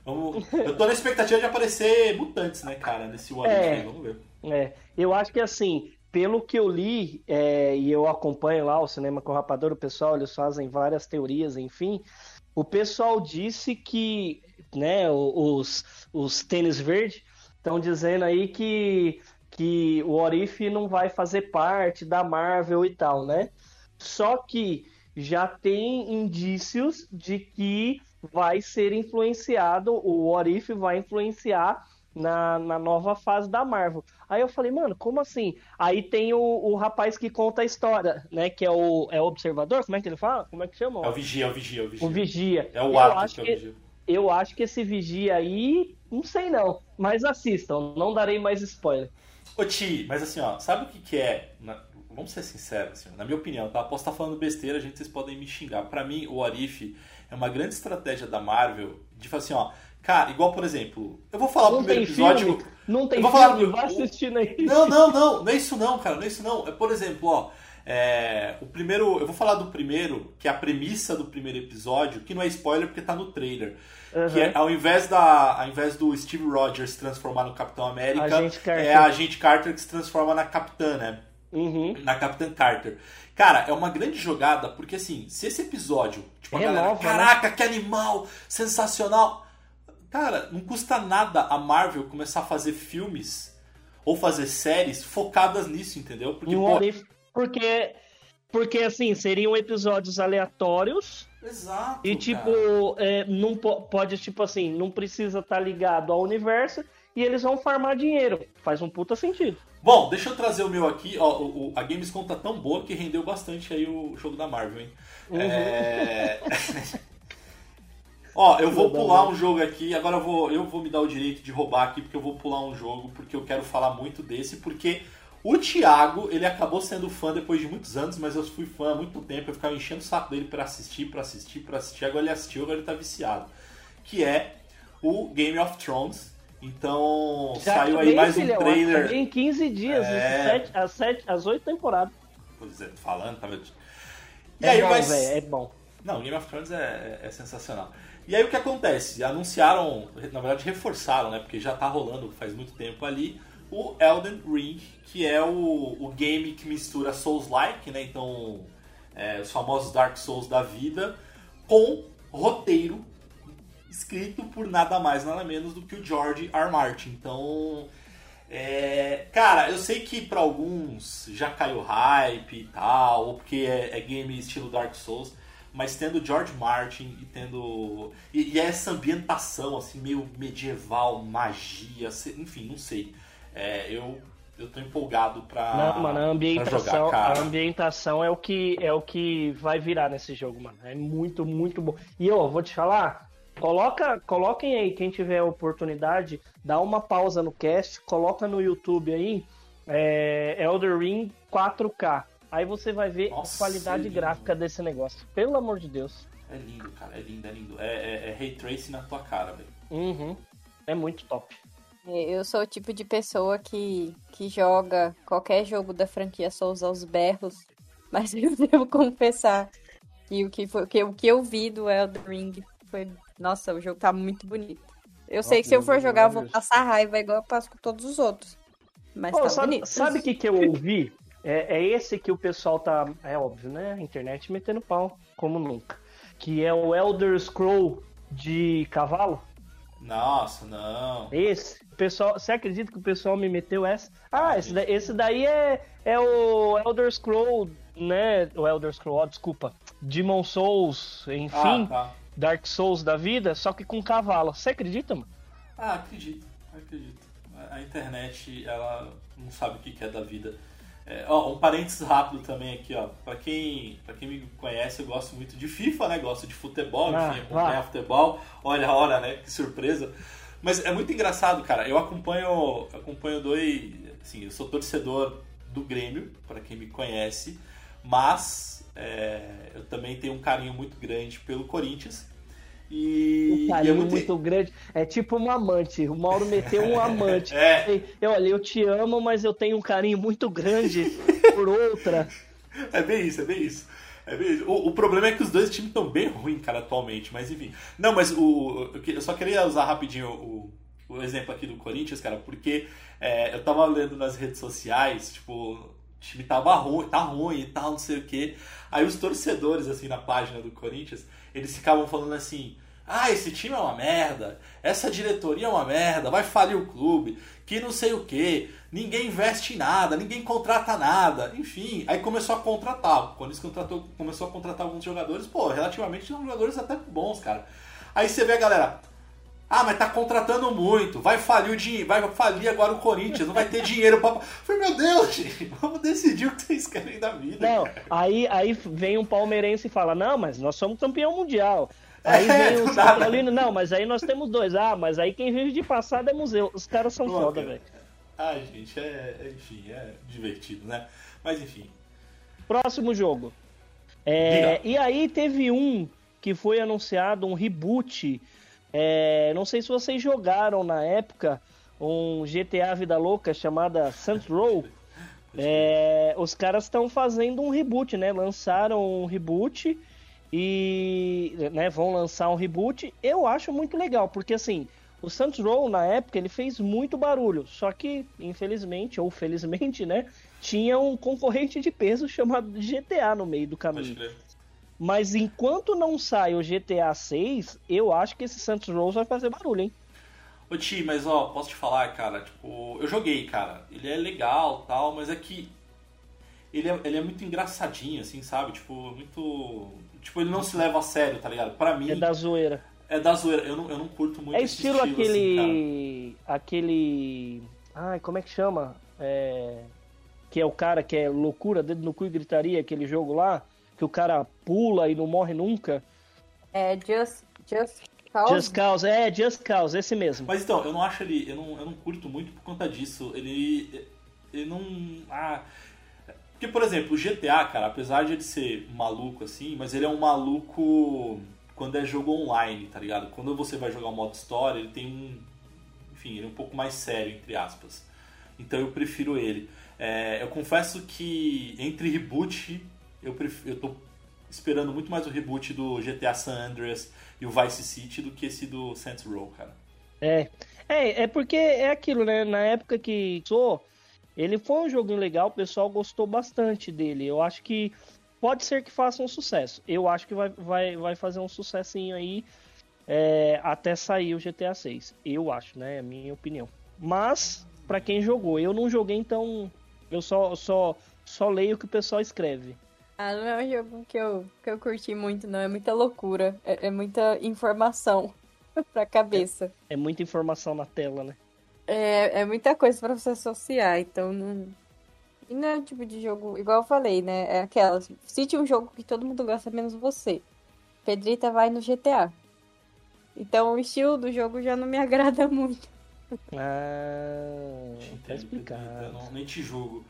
vamos... Eu tô na expectativa de aparecer mutantes, né, cara, nesse What é, vamos ver. É, eu acho que assim, pelo que eu li, é, e eu acompanho lá o Cinema com o Rapador, o pessoal, eles fazem várias teorias, enfim... O pessoal disse que, né, os, os tênis verdes estão dizendo aí que, que o Orif não vai fazer parte da Marvel e tal, né? Só que já tem indícios de que vai ser influenciado, o Orif vai influenciar na, na nova fase da Marvel. Aí eu falei, mano, como assim? Aí tem o, o rapaz que conta a história, né? Que é o, é o observador, como é que ele fala? Como é que chama? É o vigia, é o vigia, é o vigia. O vigia. É o ato que é o vigia. Eu acho que esse vigia aí, não sei não, mas assistam, não darei mais spoiler. Ô Ti, mas assim, ó, sabe o que que é? Vamos ser sinceros, assim, na minha opinião, tá? Posso estar falando besteira, gente, vocês podem me xingar. Para mim, o Arif é uma grande estratégia da Marvel de falar assim, ó, Cara, igual por exemplo, eu vou falar não o primeiro episódio. Filme, não tem eu vou filme, falar, vai assistindo aí. Não, não, não, não é isso não, cara, não é isso não. É, por exemplo, ó, é, o primeiro, eu vou falar do primeiro, que é a premissa do primeiro episódio, que não é spoiler porque tá no trailer. Uhum. Que é, ao invés da, ao invés do Steve Rogers se transformar no Capitão América, é a Agente Carter que se transforma na Capitã, né? Uhum. Na Capitã Carter. Cara, é uma grande jogada, porque assim, se esse episódio, tipo, a é galera, nova, caraca, né? que animal, sensacional. Cara, não custa nada a Marvel começar a fazer filmes ou fazer séries focadas nisso, entendeu? Porque, pô... porque, porque assim, seriam episódios aleatórios. Exato. E tipo, é, não pode, tipo assim, não precisa estar tá ligado ao universo e eles vão farmar dinheiro. Faz um puta sentido. Bom, deixa eu trazer o meu aqui. Ó, o, a Gamescom tá tão boa que rendeu bastante aí o jogo da Marvel, hein? Uhum. É... Ó, eu vou pular um jogo aqui, agora eu vou, eu vou me dar o direito de roubar aqui, porque eu vou pular um jogo, porque eu quero falar muito desse, porque o Thiago, ele acabou sendo fã depois de muitos anos, mas eu fui fã há muito tempo, eu ficava enchendo o saco dele para assistir, para assistir, para assistir, agora ele assistiu, agora ele tá viciado. Que é o Game of Thrones. Então, Já saiu aí mais um trailer. Em 15 dias, é... as, 7, as 8 temporadas. Pois é, falando, tá vendo? E é aí, bom, mas... Véio, é bom. Não, Game of Thrones é, é, é sensacional. E aí o que acontece? Anunciaram, na verdade reforçaram, né? Porque já tá rolando faz muito tempo ali, o Elden Ring, que é o, o game que mistura Souls-like, né? Então é, os famosos Dark Souls da vida, com roteiro escrito por nada mais, nada menos do que o George R. Martin. Então, é, cara, eu sei que para alguns já caiu hype e tal, ou porque é, é, game estilo Dark Souls, mas tendo George Martin e tendo. E, e essa ambientação, assim, meio medieval, magia, enfim, não sei. É, eu eu tô empolgado pra. Não, mano, a ambientação, jogar, a ambientação é o que é o que vai virar nesse jogo, mano. É muito, muito bom. E eu vou te falar, coloca, coloquem aí quem tiver oportunidade, dá uma pausa no cast, coloca no YouTube aí, é, Elder Ring 4K. Aí você vai ver Nossa, a qualidade é gráfica desse negócio. Pelo amor de Deus. É lindo, cara. É lindo, é lindo. É, é, é Ray Tracing na tua cara, velho. Uhum. É muito top. É, eu sou o tipo de pessoa que, que joga qualquer jogo da franquia Souls aos berros, mas eu devo confessar que o que, foi, que, o que eu vi do Elden Ring foi. Nossa, o jogo tá muito bonito. Eu sei que se eu for jogar, eu vou passar raiva igual eu passo com todos os outros. Mas Pô, tá sabe, bonito. Sabe o que, que eu ouvi? É, é esse que o pessoal tá. É óbvio, né? Internet metendo pau, como nunca. Que é o Elder Scroll de cavalo. Nossa, não. Esse, pessoal, você acredita que o pessoal me meteu essa? Ah, esse, daí, esse daí é, é o Elder Scroll, né? O Elder Scroll, desculpa. Demon Souls, enfim. Ah, tá. Dark Souls da vida, só que com cavalo. Você acredita, mano? Ah, acredito, acredito. A internet, ela não sabe o que é da vida. É, ó, um parênteses rápido também aqui, ó. Pra quem, pra quem me conhece, eu gosto muito de FIFA, né? Gosto de futebol, ah, enfim, acompanhar futebol. Olha a hora, né? Que surpresa. Mas é muito engraçado, cara. Eu acompanho, acompanho dois. Assim, eu sou torcedor do Grêmio, para quem me conhece, mas é, eu também tenho um carinho muito grande pelo Corinthians. E, um carinho e é muito... muito... grande. É tipo um amante. O Mauro meteu um amante. é. Eu, olha, eu te amo, mas eu tenho um carinho muito grande por outra. É bem isso, é bem isso. É bem isso. O, o, problema é que os dois times estão bem ruins, cara, atualmente. Mas enfim. Não, mas o, eu só queria usar rapidinho o, o exemplo aqui do Corinthians, cara, porque é, eu tava lendo nas redes sociais, tipo, o time tava ruim, tá ruim e tal, não sei o quê. Aí os torcedores, assim, na página do Corinthians, eles ficavam falando assim: ah, esse time é uma merda, essa diretoria é uma merda, vai falir o clube, que não sei o que, ninguém investe em nada, ninguém contrata nada, enfim. Aí começou a contratar. Quando eles contratou, começou a contratar alguns jogadores, pô, relativamente são jogadores até bons, cara. Aí você vê a galera, ah, mas tá contratando muito, vai falir o dinheiro, vai falir agora o Corinthians, não vai ter dinheiro pra. Falei, meu Deus, gente, vamos decidir o que vocês querem da vida. Não, aí, aí vem um palmeirense e fala, não, mas nós somos campeão mundial. Aí é, vem o São não, mas aí nós temos dois. Ah, mas aí quem vive de passado é museu. Os caras são Pô, foda, velho. Ah, gente, é, é, enfim, é divertido, né? Mas enfim. Próximo jogo. É, e aí teve um que foi anunciado, um reboot é, não sei se vocês jogaram na época um GTA Vida Louca chamada Saints Row. É, os caras estão fazendo um reboot, né? Lançaram um reboot e né, vão lançar um reboot. Eu acho muito legal, porque assim, o Saints Row na época ele fez muito barulho, só que infelizmente ou felizmente, né, tinha um concorrente de peso chamado GTA no meio do caminho. Mas enquanto não sai o GTA 6, eu acho que esse Santos Rose vai fazer barulho, hein? Ô Ti, mas ó, posso te falar, cara, tipo, eu joguei, cara. Ele é legal tal, mas é que. Ele é, ele é muito engraçadinho, assim, sabe? Tipo, muito. Tipo, ele não se leva a sério, tá ligado? Pra mim. É da zoeira. É da zoeira. Eu não, eu não curto muito É estilo, estilo aquele. Assim, aquele. Ai, como é que chama? É... Que é o cara que é loucura, dedo no cu e gritaria, aquele jogo lá que o cara pula e não morre nunca. É Just, just Cause. Just Cause, é, Just Cause, esse mesmo. Mas então, eu não acho ele. Eu não, eu não curto muito por conta disso. Ele. Ele não. Ah. Porque, por exemplo, o GTA, cara, apesar de ele ser maluco assim, mas ele é um maluco quando é jogo online, tá ligado? Quando você vai jogar o modo história, ele tem um. Enfim, ele é um pouco mais sério, entre aspas. Então eu prefiro ele. É, eu confesso que entre reboot eu, prefiro, eu tô esperando muito mais o reboot do GTA San Andreas e o Vice City do que esse do Saints Row, cara. É. É, é porque é aquilo, né? Na época que sou, ele foi um joguinho legal, o pessoal gostou bastante dele. Eu acho que pode ser que faça um sucesso. Eu acho que vai, vai, vai fazer um sucessinho aí é, até sair o GTA 6. Eu acho, né? É a minha opinião. Mas, para quem jogou, eu não joguei, então eu só, só, só leio o que o pessoal escreve. Ah, não é um jogo que eu, que eu curti muito, não. É muita loucura. É, é muita informação pra cabeça. É, é, muita informação na tela, né? É, é muita coisa para você associar, então não. E não é o tipo de jogo, igual eu falei, né? É aquela. Cite um jogo que todo mundo gosta, menos você. Pedrita vai no GTA. Então o estilo do jogo já não me agrada muito. Ah, tá explicado. Não, nem te julgo.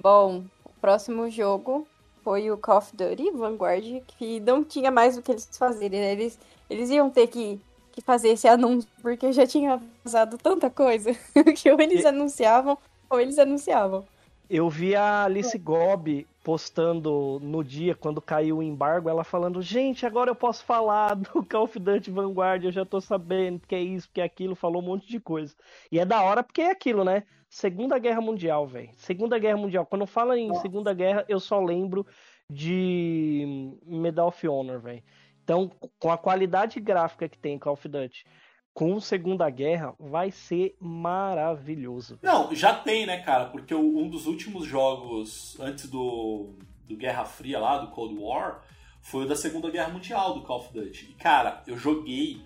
Bom, o próximo jogo foi o Call of Duty Vanguard, que não tinha mais o que eles fazerem, né? Eles, eles iam ter que, que fazer esse anúncio, porque já tinha vazado tanta coisa que ou eles e... anunciavam ou eles anunciavam. Eu vi a Alice Gobi postando no dia, quando caiu o embargo, ela falando, gente, agora eu posso falar do Call of Duty Vanguard, eu já tô sabendo que é isso, que é aquilo, falou um monte de coisa. E é da hora porque é aquilo, né? Segunda Guerra Mundial, velho. Segunda Guerra Mundial. Quando fala em Nossa. Segunda Guerra, eu só lembro de Medal of Honor, velho. Então, com a qualidade gráfica que tem Call of Duty, com Segunda Guerra, vai ser maravilhoso. Não, já tem, né, cara? Porque um dos últimos jogos antes do, do Guerra Fria lá, do Cold War, foi o da Segunda Guerra Mundial do Call of Duty. E, cara, eu joguei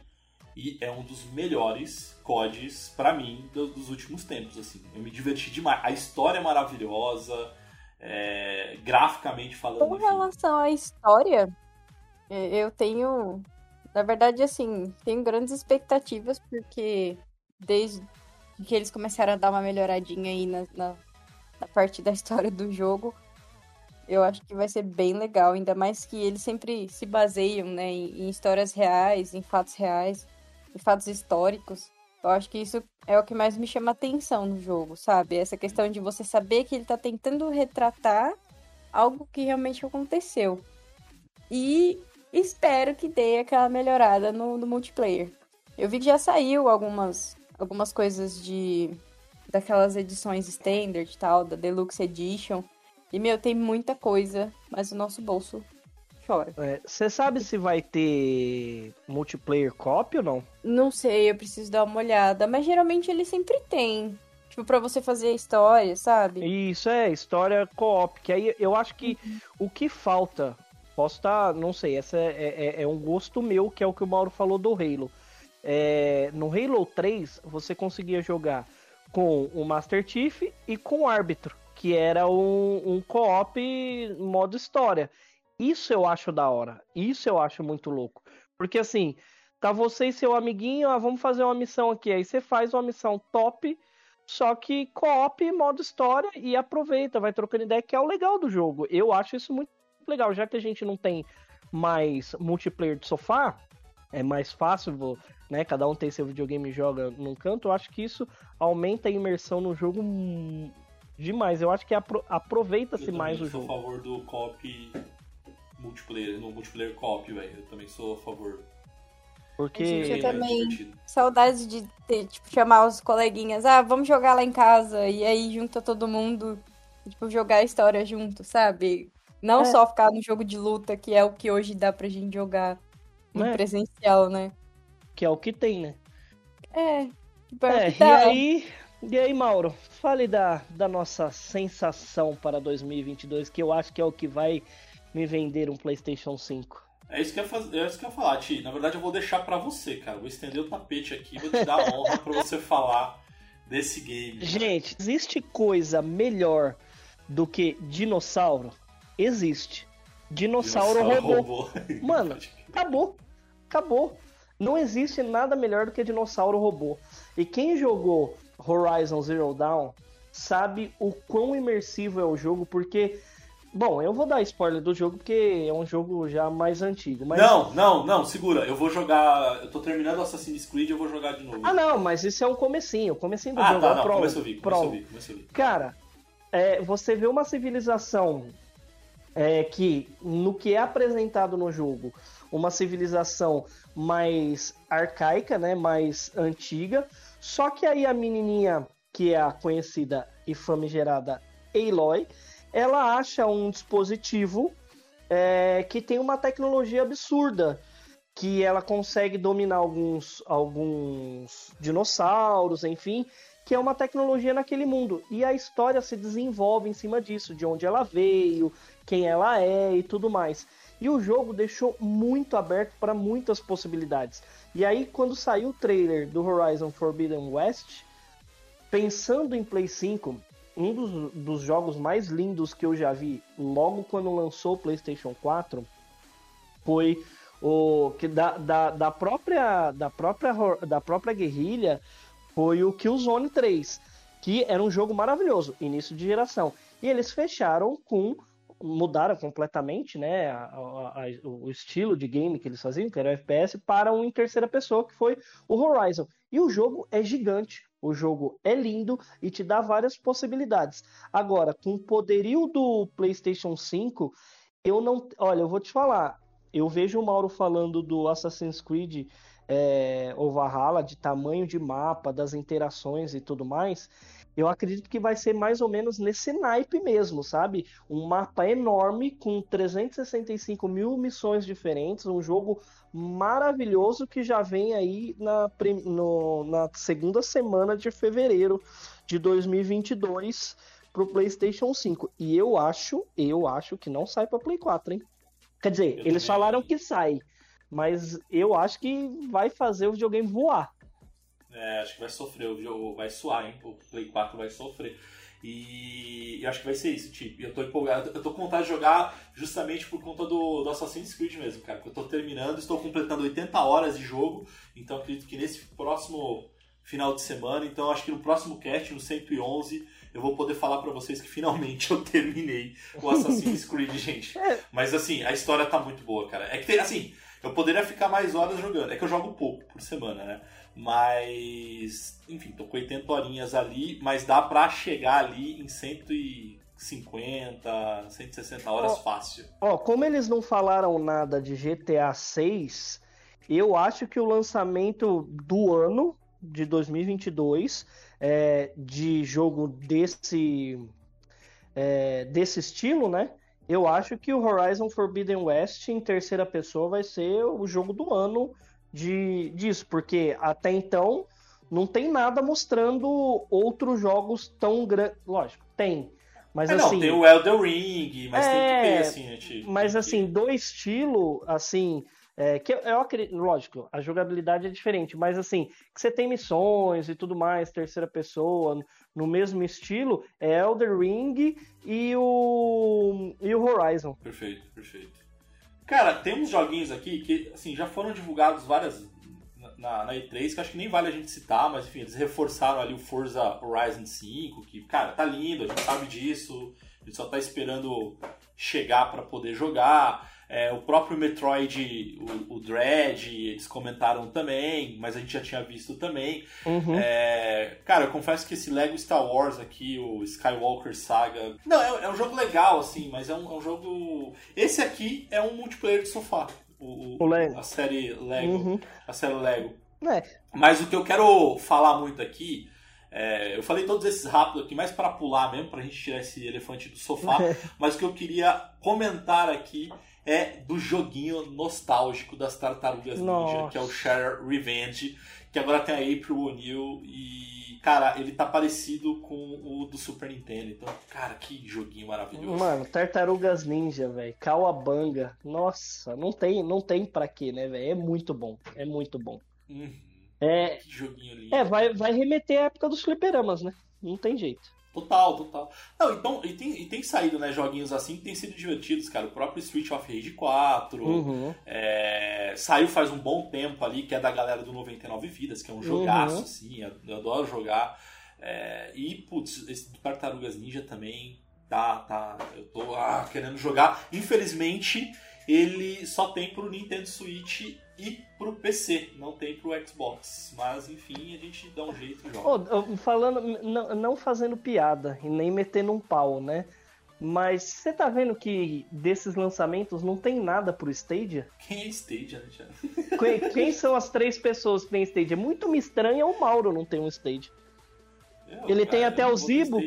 e é um dos melhores CODs para mim dos últimos tempos assim eu me diverti demais a história é maravilhosa é, graficamente falando com relação à história eu tenho na verdade assim tenho grandes expectativas porque desde que eles começaram a dar uma melhoradinha aí na, na, na parte da história do jogo eu acho que vai ser bem legal, ainda mais que eles sempre se baseiam né, em, em histórias reais, em fatos reais fatos históricos. Eu acho que isso é o que mais me chama atenção no jogo, sabe? Essa questão de você saber que ele tá tentando retratar algo que realmente aconteceu. E espero que dê aquela melhorada no, no multiplayer. Eu vi que já saiu algumas, algumas coisas de daquelas edições standard e tal, da Deluxe Edition. E, meu, tem muita coisa, mas o nosso bolso chora. Você é, sabe se vai ter multiplayer copy ou não? Não sei, eu preciso dar uma olhada. Mas geralmente ele sempre tem. Tipo, pra você fazer história, sabe? Isso, é, história co-op. Que aí eu acho que uhum. o que falta. Posso estar, tá, não sei, essa é, é, é, um gosto meu, que é o que o Mauro falou do Halo. É, no Halo 3, você conseguia jogar com o Master Chief e com o Árbitro, que era um, um co-op modo história. Isso eu acho da hora. Isso eu acho muito louco. Porque assim, tá você e seu amiguinho, ah, vamos fazer uma missão aqui. Aí você faz uma missão top, só que co-op modo história e aproveita, vai trocando ideia, que é o legal do jogo. Eu acho isso muito legal, já que a gente não tem mais multiplayer de sofá, é mais fácil, né? Cada um tem seu videogame e joga num canto. Eu acho que isso aumenta a imersão no jogo demais. Eu acho que apro aproveita-se mais o jogo. Eu sou a favor do co-op multiplayer, no multiplayer co-op, velho. Eu também sou a favor. Porque. Gente, eu também. Saudades de ter, tipo, chamar os coleguinhas. Ah, vamos jogar lá em casa. E aí junta todo mundo. Tipo, jogar a história junto, sabe? Não é. só ficar no jogo de luta, que é o que hoje dá pra gente jogar no é. presencial, né? Que é o que tem, né? É. Tipo, é, e aí. E aí, Mauro, fale da, da nossa sensação para 2022, que eu acho que é o que vai me vender um PlayStation 5. É isso que eu ia, fazer, é isso que eu ia falar, Ti. Na verdade, eu vou deixar para você, cara. Vou estender o tapete aqui, vou te dar a honra para você falar desse game. Gente, cara. existe coisa melhor do que dinossauro? Existe. Dinossauro, dinossauro robô. robô. Mano, acabou. Acabou. Não existe nada melhor do que dinossauro robô. E quem jogou Horizon Zero Dawn sabe o quão imersivo é o jogo, porque Bom, eu vou dar spoiler do jogo porque é um jogo já mais antigo. Mas... Não, não, não, segura. Eu vou jogar. Eu tô terminando Assassin's Creed eu vou jogar de novo. Ah, não, mas isso é o comecinho. O comecinho do ah, jogo. Tá, é não, pro, começa a ouvir, começa a ouvir, começa a ouvir. Cara, é, você vê uma civilização é, que, no que é apresentado no jogo, uma civilização mais arcaica, né? Mais antiga. Só que aí a menininha, que é a conhecida e famigerada Aloy ela acha um dispositivo é, que tem uma tecnologia absurda. Que ela consegue dominar alguns, alguns dinossauros, enfim, que é uma tecnologia naquele mundo. E a história se desenvolve em cima disso, de onde ela veio, quem ela é e tudo mais. E o jogo deixou muito aberto para muitas possibilidades. E aí, quando saiu o trailer do Horizon Forbidden West, pensando em Play 5, um dos, dos jogos mais lindos que eu já vi logo quando lançou o PlayStation 4 foi o que da, da, da própria da própria da própria guerrilha foi o Killzone 3, que era um jogo maravilhoso, início de geração. E eles fecharam com mudaram completamente né, a, a, a, o estilo de game que eles faziam, que era o FPS, para um em terceira pessoa, que foi o Horizon. E o jogo é gigante, o jogo é lindo e te dá várias possibilidades. Agora, com o poderio do PlayStation 5, eu não. Olha, eu vou te falar. Eu vejo o Mauro falando do Assassin's Creed é, ou Valhalla, de tamanho de mapa, das interações e tudo mais. Eu acredito que vai ser mais ou menos nesse naipe mesmo, sabe? Um mapa enorme com 365 mil missões diferentes, um jogo maravilhoso que já vem aí na, no, na segunda semana de fevereiro de 2022 para o PlayStation 5. E eu acho, eu acho que não sai para Play 4, hein? Quer dizer, eu eles falaram que sai, mas eu acho que vai fazer o videogame voar. É, acho que vai sofrer, o jogo vai suar, hein? O Play 4 vai sofrer. E eu acho que vai ser isso, tipo. Eu tô empolgado, eu tô com vontade de jogar justamente por conta do, do Assassin's Creed mesmo, cara. eu tô terminando, estou completando 80 horas de jogo, então acredito que nesse próximo final de semana, então acho que no próximo cast, no 111, eu vou poder falar para vocês que finalmente eu terminei o Assassin's Creed, gente. É. Mas assim, a história tá muito boa, cara. É que tem, assim, eu poderia ficar mais horas jogando. É que eu jogo pouco por semana, né? Mas, enfim, tô com 80 horinhas ali, mas dá pra chegar ali em 150, 160 horas oh, fácil. Ó, como eles não falaram nada de GTA 6, eu acho que o lançamento do ano de 2022 é, de jogo desse é, desse estilo, né? Eu acho que o Horizon Forbidden West em terceira pessoa vai ser o jogo do ano de, disso, porque até então não tem nada mostrando outros jogos tão grandes. Lógico, tem. Mas é, assim. Não, tem o Elder Ring, mas é, tem que ter, assim, né, tipo, Mas assim, do estilo, assim. É, que eu, eu acredito, lógico, a jogabilidade é diferente, mas assim, que você tem missões e tudo mais, terceira pessoa, no mesmo estilo, é Elder Ring e o, e o Horizon. Perfeito, perfeito. Cara, tem uns joguinhos aqui que, assim, já foram divulgados várias na, na, E3, que acho que nem vale a gente citar, mas enfim, eles reforçaram ali o Forza Horizon 5, que, cara, tá lindo, a gente sabe disso, a gente só tá esperando chegar para poder jogar. É, o próprio Metroid, o, o, Dread, eles comentaram também, mas a gente já tinha visto também. Uhum. É, cara, eu confesso que esse Lego Star Wars aqui, o Skywalker Saga. Não, é, é um jogo legal, assim, mas é um, é um, jogo. Esse aqui é um multiplayer de sofá. O, o Lego. A série Lego. Uhum. A série Lego. É. Mas o que eu quero falar muito aqui. É, eu falei todos esses rápidos aqui, mais para pular mesmo, pra gente tirar esse elefante do sofá. mas o que eu queria comentar aqui é do joguinho nostálgico das Tartarugas Nossa. Ninja, que é o Share Revenge, que agora tem a April O'Neil e, cara, ele tá parecido com o do Super Nintendo. Então, cara, que joguinho maravilhoso. Mano, Tartarugas Ninja, velho, Kawabanga. Nossa, não tem, não tem pra quê, né, velho? É muito bom, é muito bom. Uhum. É, que joguinho lindo. É, vai, vai remeter à época dos fliperamas, né? Não tem jeito. Total, total. Não, então, e tem, e tem saído, né, joguinhos assim que tem sido divertidos, cara. O próprio Street of Rage 4 uhum. é, saiu faz um bom tempo ali, que é da galera do 99 Vidas, que é um jogaço, uhum. assim, eu adoro jogar. É, e, putz, esse do Tartarugas Ninja também tá, tá. Eu tô ah, querendo jogar. Infelizmente, ele só tem pro Nintendo Switch e pro PC, não tem pro Xbox. Mas enfim, a gente dá um jeito e joga. Oh, falando, não, não fazendo piada e nem metendo um pau, né? Mas você tá vendo que desses lançamentos não tem nada pro Stadia? Quem é Stadia, né? Quem, quem, são as três pessoas que tem Stadia? Muito me estranha o Mauro não ter um Stadia. É, Ele cara, tem até o Zibo.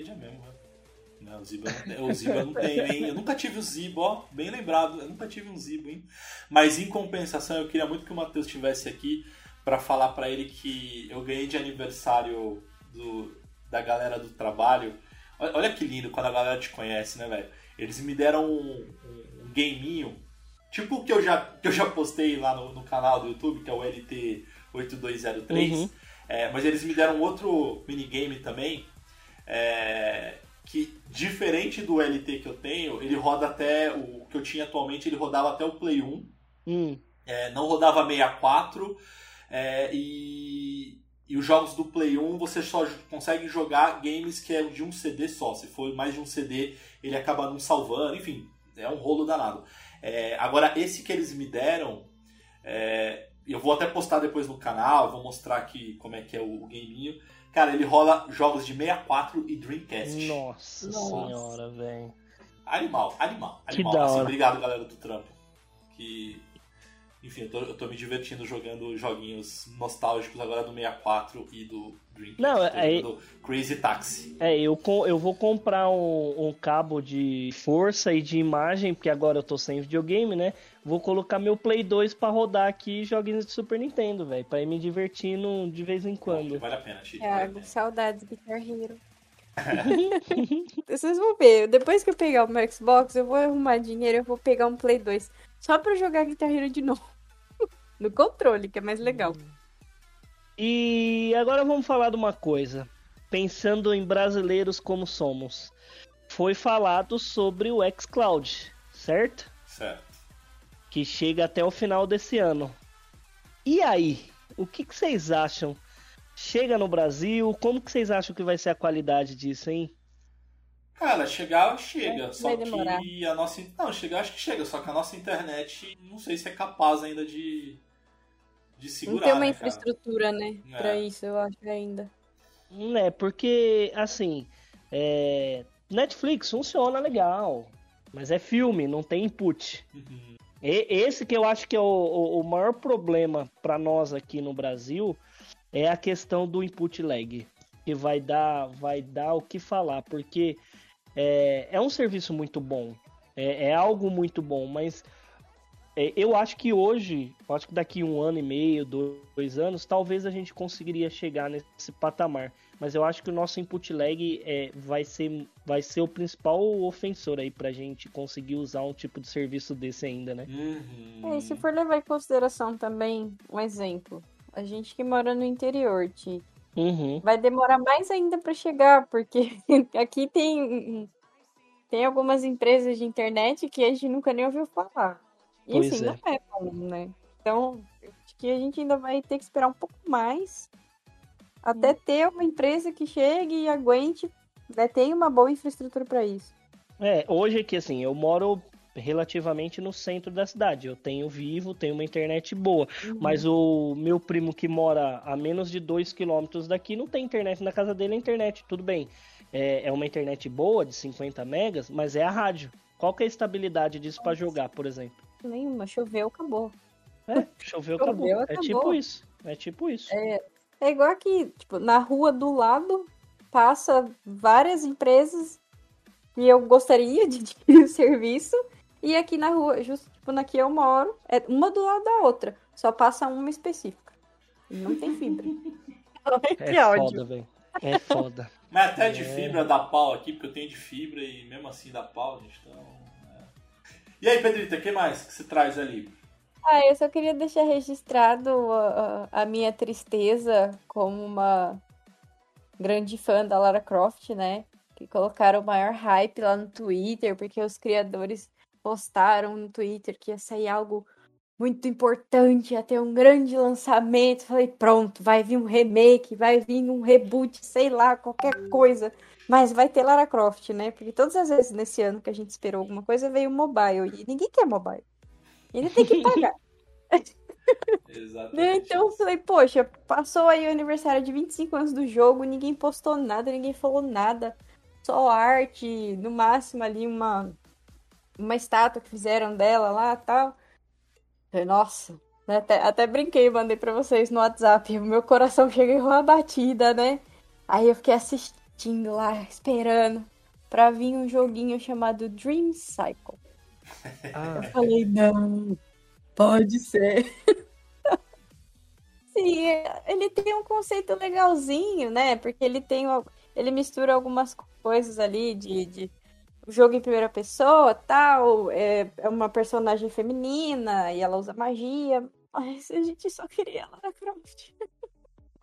Não, o não tem, o Zibo eu não tenho, hein? Eu nunca tive o Zibo, ó, bem lembrado, eu nunca tive um Zibo, hein? Mas em compensação, eu queria muito que o Matheus estivesse aqui para falar para ele que eu ganhei de aniversário do, da galera do trabalho. Olha que lindo quando a galera te conhece, né, velho? Eles me deram um, um, um gameinho, tipo o que eu já, que eu já postei lá no, no canal do YouTube, que é o LT8203. Uhum. É, mas eles me deram outro minigame também, é, que diferente do LT que eu tenho, ele roda até o que eu tinha atualmente, ele rodava até o Play 1. Hum. É, não rodava 64 é, e, e os jogos do Play 1 você só consegue jogar games que é de um CD só. Se for mais de um CD, ele acaba não salvando, enfim, é um rolo danado. É, agora, esse que eles me deram, é, eu vou até postar depois no canal, vou mostrar aqui como é que é o, o gameinho. Cara, ele rola jogos de 64 e Dreamcast. Nossa, Nossa. senhora, velho. Animal, animal, animal. Que da assim, obrigado, galera do trampo. Que enfim, eu tô, eu tô, me divertindo jogando joguinhos nostálgicos agora do 64 e do Dreamcast. Não, é, do Crazy Taxi. É, eu, eu vou comprar um, um, cabo de força e de imagem, porque agora eu tô sem videogame, né? Vou colocar meu Play 2 para rodar aqui joguinhos de Super Nintendo, velho, pra ir me divertindo de vez em quando. Vale a pena, Chico. É, vale saudades Guitar Hero. Vocês vão ver, depois que eu pegar o meu Xbox, eu vou arrumar dinheiro, eu vou pegar um Play 2 só pra jogar Guitar Hero de novo. no controle, que é mais legal. E agora vamos falar de uma coisa. Pensando em brasileiros como somos. Foi falado sobre o xCloud, certo? Certo. Que chega até o final desse ano. E aí? O que, que vocês acham? Chega no Brasil? Como que vocês acham que vai ser a qualidade disso, hein? Cara, chegar chega, é, só que a nossa. Não, chegar acho que chega, só que a nossa internet não sei se é capaz ainda de, de segurar. Não tem uma né, infraestrutura, né? É. Pra isso, eu acho ainda. É, porque, assim, é... Netflix funciona legal, mas é filme, não tem input. Uhum. E, esse que eu acho que é o, o, o maior problema para nós aqui no Brasil é a questão do input lag. Que vai dar, vai dar o que falar, porque é, é um serviço muito bom, é, é algo muito bom, mas é, eu acho que hoje, acho que daqui um ano e meio, dois anos, talvez a gente conseguiria chegar nesse patamar. Mas eu acho que o nosso input lag é, vai, ser, vai ser o principal ofensor aí pra gente conseguir usar um tipo de serviço desse ainda, né? Uhum. É, se for levar em consideração também um exemplo, a gente que mora no interior, Ti, Uhum. Vai demorar mais ainda para chegar, porque aqui tem, tem algumas empresas de internet que a gente nunca nem ouviu falar. E pois assim, é. não é bom, né? Então, acho que a gente ainda vai ter que esperar um pouco mais até ter uma empresa que chegue e aguente, né, tenha uma boa infraestrutura para isso. É, hoje aqui, assim, eu moro relativamente no centro da cidade. Eu tenho vivo, tenho uma internet boa. Uhum. Mas o meu primo que mora a menos de 2 quilômetros daqui não tem internet na casa dele, é internet, tudo bem. É, é uma internet boa, de 50 megas, mas é a rádio. Qual que é a estabilidade disso para jogar, por exemplo? Nenhuma, choveu, acabou. É, choveu, acabou. choveu acabou. É tipo isso. É tipo isso. É, é igual aqui, tipo, na rua do lado passa várias empresas e eu gostaria de adquirir o serviço e aqui na rua, justo tipo, na que eu moro, é uma do lado da outra. Só passa uma específica. E não tem fibra. é que ódio. foda, velho. É foda. Mas até de é. fibra dá pau aqui, porque eu tenho de fibra e mesmo assim dá pau, gente. Então. É. E aí, Pedrita, o que mais que você traz ali? Ah, eu só queria deixar registrado a, a, minha tristeza como uma grande fã da Lara Croft, né? Que colocaram o maior hype lá no Twitter, porque os criadores postaram no Twitter que ia sair algo muito importante, ia ter um grande lançamento. Falei, pronto, vai vir um remake, vai vir um reboot, sei lá, qualquer coisa. Mas vai ter Lara Croft, né? Porque todas as vezes nesse ano que a gente esperou alguma coisa, veio mobile. E ninguém quer mobile. Ainda tem que pagar. Exatamente. então eu falei, poxa, passou aí o aniversário de 25 anos do jogo, ninguém postou nada, ninguém falou nada. Só arte, no máximo ali uma uma estátua que fizeram dela lá tal. Nossa, até, até brinquei, mandei pra vocês no WhatsApp. Meu coração chega em uma batida, né? Aí eu fiquei assistindo lá, esperando. pra vir um joguinho chamado Dream Cycle. Ah, Eu falei, não, pode ser. Sim, ele tem um conceito legalzinho, né? Porque ele tem, ele mistura algumas coisas ali de, de jogo em primeira pessoa, tal, é, é uma personagem feminina e ela usa magia. Mas a gente só queria Lara Croft.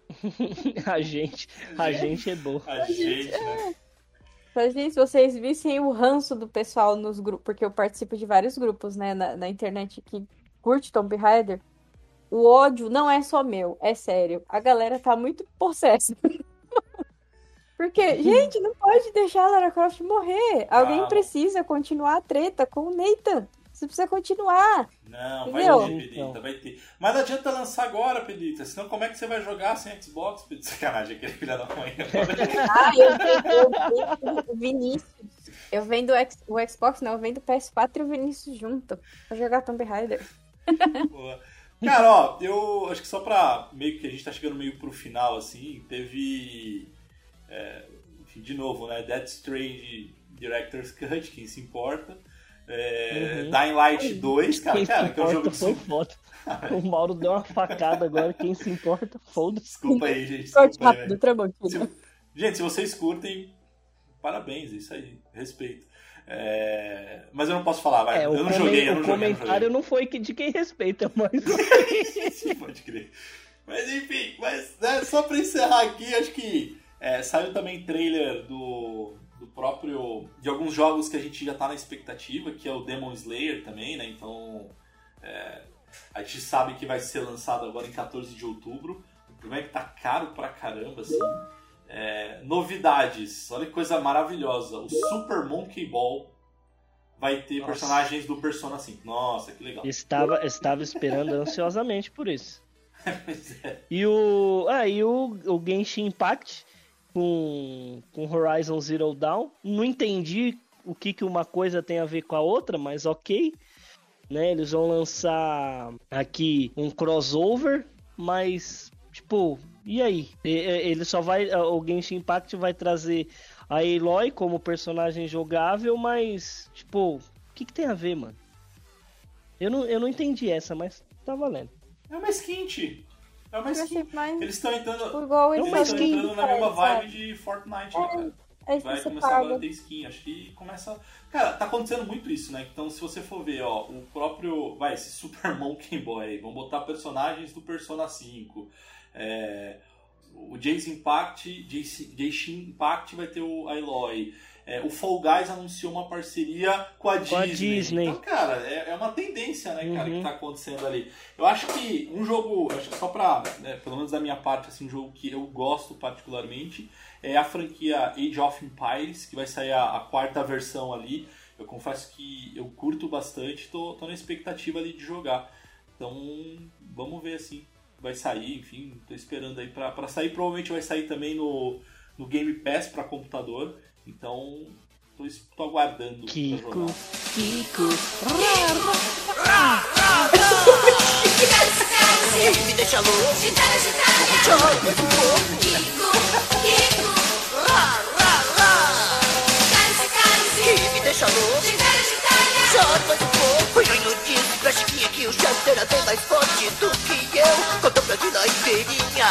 a gente, a gente é bom. A gente, né? Pra gente, se vocês vissem o ranço do pessoal nos grupos, porque eu participo de vários grupos, né, na, na internet que curte Tomb Raider, o ódio não é só meu, é sério. A galera tá muito possessa. Porque, gente, não pode deixar a Lara Croft morrer. Alguém Ah. precisa continuar a treta com o Nathan. Você precisa continuar. Não, vai Entendeu? ter, Pedrita, vai ter. Mas não adianta lançar agora, Pedrita, senão como é que você vai jogar sem Xbox, Pedrita? Sacanagem, aquele filho da mãe. Ah, eu, eu vendo o Vinícius. Eu vendo o Xbox, não, eu vendo o PS4 e o Vinícius junto. Pra jogar Tomb Raider. Boa. Cara, ó, eu acho que só pra meio que a gente tá chegando meio pro final, assim, teve. É, enfim, de novo, né? Dead Strange Director's Cut, quem se importa. É, Uhum. Dying Light 2, cara, Quem cara, que é um jogo de foi foda. O Mauro deu uma facada agora. Quem se importa, foda-se. Desculpa aí, gente. Corte rápido, velho. Tramontina. Se- Gente, se vocês curtem, parabéns, é isso aí, respeito. É, Mas eu não posso falar, vai. É, eu o, não joguei, eu o não joguei. eu comentário não não foi que- de quem respeita, mas. joguei. Pode crer. Mas enfim, mas né, só pra encerrar aqui, acho que é, saiu também trailer do, do próprio. de alguns jogos que a gente já tá na expectativa, que é o Demon Slayer também, né? Então. é, a gente sabe que vai ser lançado agora em 14 de outubro. O problema é que tá caro pra caramba, assim. É, novidades, olha que coisa maravilhosa. O Super Monkey Ball vai ter Nossa. personagens do Persona 5. Nossa, que legal. Estava, estava esperando ansiosamente por isso. Pois é. E o. Ah, e o, o Genshin Impact com, com Horizon Zero Dawn. Não entendi o que, que uma coisa tem a ver com a outra, mas ok. Né, eles vão lançar aqui um crossover, mas tipo, e aí? Ele só vai. O Genshin Impact vai trazer a Aloy como personagem jogável, mas tipo, o que, que tem a ver, mano? Eu não, eu não entendi essa, mas tá valendo. É uma skin. É Eu skin. achei mais Eles estão entrando, tipo, igual É eles estão entrando na mesma sabe? vibe de Fortnite, né, cara? Aí Vai você começar agora a paga. ter skin. Acho que começa. Cara, tá acontecendo muito isso, né? Então, se você for ver, ó, o próprio. Vai, esse Super Monkey Boy aí, vão botar personagens do Persona 5. É, o Jason Impact, Jason- Genshin Impact vai ter o Aloy. É, o Fall Guys anunciou uma parceria com a Com a Disney. Disney. Então, cara, é, é uma tendência, né, cara, Uhum. que tá acontecendo ali. Eu acho que um jogo, acho que só pra, né, pelo menos da minha parte, assim, um jogo que eu gosto particularmente é a franquia Age of Empires, que vai sair a, a quarta versão ali. Eu confesso que eu curto bastante, tô, tô na expectativa ali de jogar. Então, vamos ver assim. Vai sair, enfim, tô esperando aí pra, pra sair. Provavelmente vai sair também no, no Game Pass pra computador. Então, tô, tô aguardando pra Kiko, jogar. Kiko. me deixa louco. Rá. Que me deixa louco. Joga de fogo. Fui no disco pra Chiquinha que o Chester era bem mais forte do que eu. Contou pra Vila inteirinha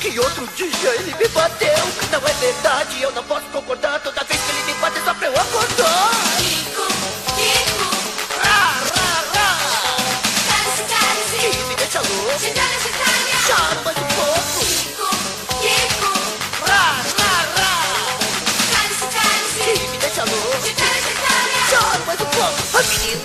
que outro dia ele me bateu. Não é verdade, eu não posso concordar. Toda vez que ele me bate só pra eu acordar. Rá, rá, rá. Que me deixa louco. Chama de fogo.